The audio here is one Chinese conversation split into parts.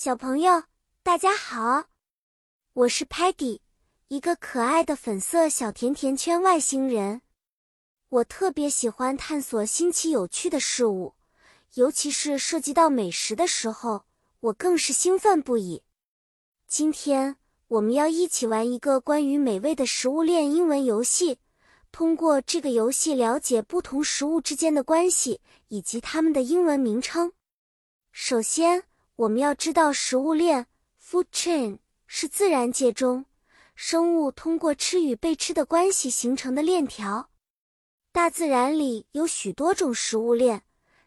小朋友，大家好，我是 Patty，一个可爱的粉色小甜甜圈外星人。我特别喜欢探索新奇有趣的事物，尤其是涉及到美食的时候，我更是兴奋不已。今天我们要一起玩一个关于美味的食物链英文游戏，通过这个游戏了解不同食物之间的关系以及它们的英文名称。首先，我们要知道食物链 （food chain） 是自然界中生物通过吃与被吃的关系形成的链条。大自然里有许多种食物链，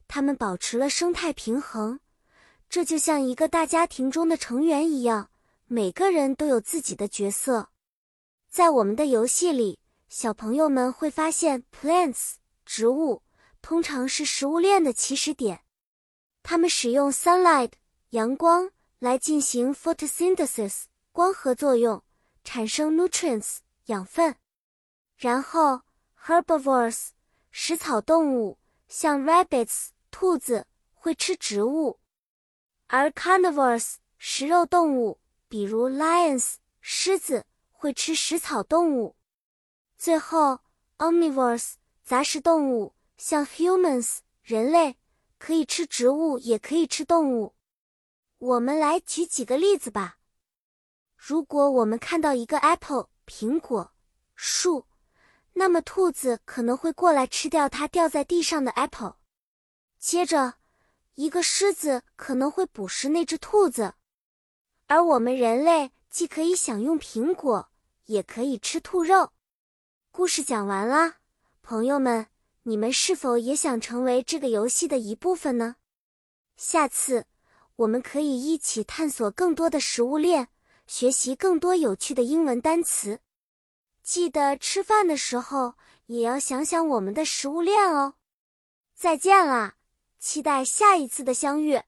它们保持了生态平衡。这就像一个大家庭中的成员一样，每个人都有自己的角色。在我们的游戏里，小朋友们会发现，plants 植物通常是食物链的起始点，它们使用 sunlight。阳光来进行 photosynthesis 光合作用，产生 nutrients 养分。然后 herbivores 食草动物，像 rabbits 兔子会吃植物，而 carnivores 食肉动物，比如 lions 狮子会吃食草动物。最后 omnivores 杂食动物，像 humans 人类可以吃植物，也可以吃动物。我们来举几个例子吧。如果我们看到一个 apple 苹果树，那么兔子可能会过来吃掉它掉在地上的 apple。接着，一个狮子可能会捕食那只兔子。而我们人类既可以享用苹果，也可以吃兔肉。故事讲完了，朋友们，你们是否也想成为这个游戏的一部分呢？下次。我们可以一起探索更多的食物链，学习更多有趣的英文单词。记得吃饭的时候也要想想我们的食物链哦。再见啦，期待下一次的相遇。